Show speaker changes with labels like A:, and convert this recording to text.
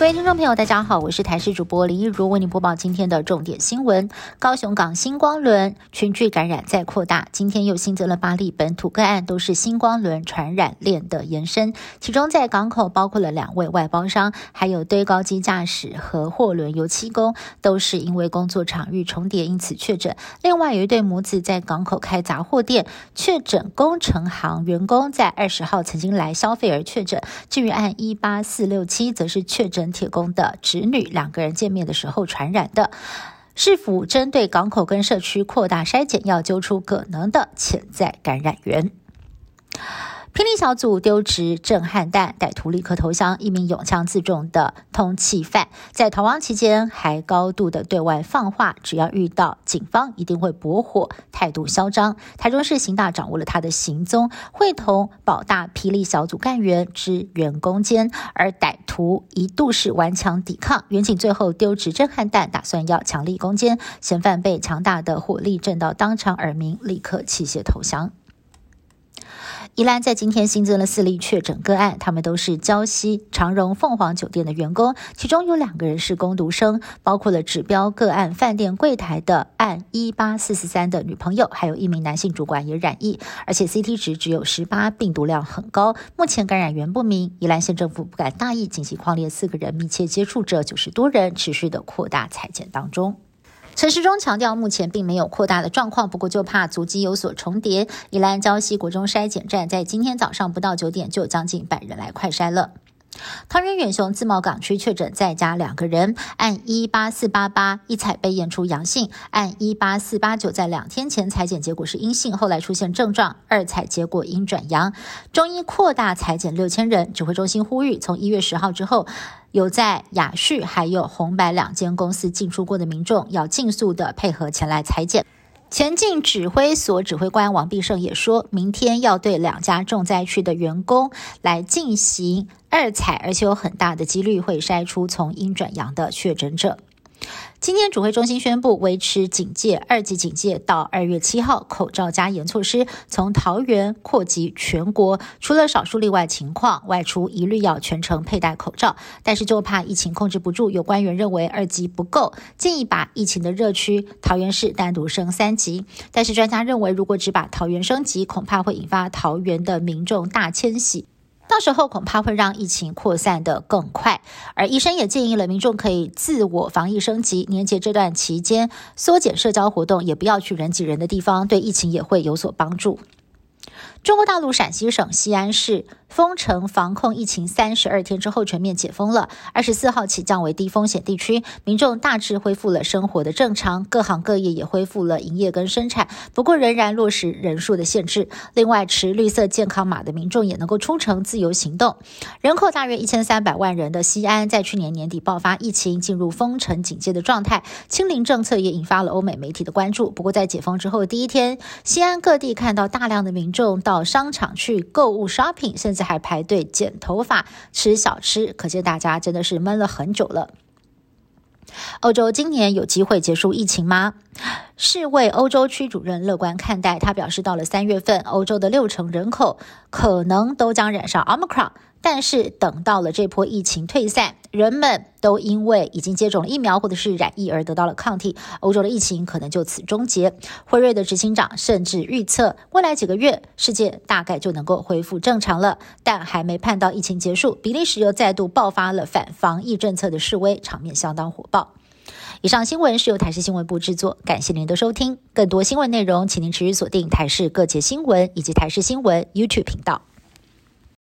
A: 各位听众朋友，大家好，我是台视主播林一如，为您播报今天的重点新闻。高雄港星光轮群聚感染再扩大，今天又新增了八例本土个案，都是星光轮传染链的延伸。其中在港口包括了两位外包商，还有堆高机驾驶和货轮油漆工，都是因为工作场域重叠，因此确诊。另外有一对母子在港口开杂货店，确诊工程行员工在二十号曾经来消费而确诊。至于按一八四六七，则是确诊。铁工的侄女两个人见面的时候传染的，是否针对港口跟社区扩大筛检，要揪出可能的潜在感染源？霹雳小组丢掷震撼弹，歹徒立刻投降。一名勇枪自重的通缉犯在逃亡期间还高度的对外放话，只要遇到警方一定会搏火，态度嚣张。台中市刑大掌握了他的行踪，会同保大霹雳小组干员支援攻坚，而歹徒一度是顽强抵抗，远警最后丢掷震撼弹，打算要强力攻坚，嫌犯被强大的火力震到当场耳鸣，立刻弃械投降。宜兰在今天新增了四例确诊个案，他们都是礁溪长荣凤凰酒店的员工，其中有两个人是工读生，包括了指标个案饭店柜台的案一八四四三的女朋友，还有一名男性主管也染疫，而且 CT 值只有十八，病毒量很高，目前感染源不明。宜兰县政府不敢大意，紧急框列四个人密切接触者九十多人，持续的扩大裁剪当中。陈时中强调，目前并没有扩大的状况，不过就怕足迹有所重叠。宜兰礁溪国中筛检站在今天早上不到九点就将近百人来快筛了。桃园远雄自贸港区确诊在家两个人，按一八四八八一采被验出阳性，按一八四八九在两天前裁检结果是阴性，后来出现症状，二采结果阴转阳。中医扩大裁检六千人，指挥中心呼吁，从一月十号之后，有在雅旭还有红白两间公司进出过的民众，要尽速的配合前来裁检。前进指挥所指挥官王必胜也说，明天要对两家重灾区的员工来进行二采，而且有很大的几率会筛出从阴转阳的确诊者。今天主会中心宣布维持警戒二级警戒到二月七号，口罩加严措施从桃园扩及全国，除了少数例外情况，外出一律要全程佩戴口罩。但是就怕疫情控制不住，有官员认为二级不够，建议把疫情的热区桃园市单独升三级。但是专家认为，如果只把桃园升级，恐怕会引发桃园的民众大迁徙。到时候恐怕会让疫情扩散的更快，而医生也建议了民众可以自我防疫升级，年节这段期间缩减社交活动，也不要去人挤人的地方，对疫情也会有所帮助。中国大陆陕西省西安市封城防控疫情三十二天之后全面解封了，二十四号起降为低风险地区，民众大致恢复了生活的正常，各行各业也恢复了营业跟生产，不过仍然落实人数的限制。另外，持绿色健康码的民众也能够出城自由行动。人口大约一千三百万人的西安，在去年年底爆发疫情，进入封城警戒的状态，清零政策也引发了欧美媒体的关注。不过，在解封之后第一天，西安各地看到大量的民众。到商场去购物 shopping，甚至还排队剪头发、吃小吃，可见大家真的是闷了很久了。欧洲今年有机会结束疫情吗？世卫欧洲区主任乐观看待，他表示，到了三月份，欧洲的六成人口可能都将染上 Omicron。但是等到了这波疫情退散，人们都因为已经接种了疫苗或者是染疫而得到了抗体，欧洲的疫情可能就此终结。辉瑞的执行长甚至预测，未来几个月世界大概就能够恢复正常了。但还没盼到疫情结束，比利时又再度爆发了反防疫政策的示威，场面相当火爆。以上新闻是由台视新闻部制作，感谢您的收听。更多新闻内容，请您持续锁定台视各界新闻以及台视新闻 YouTube 频道。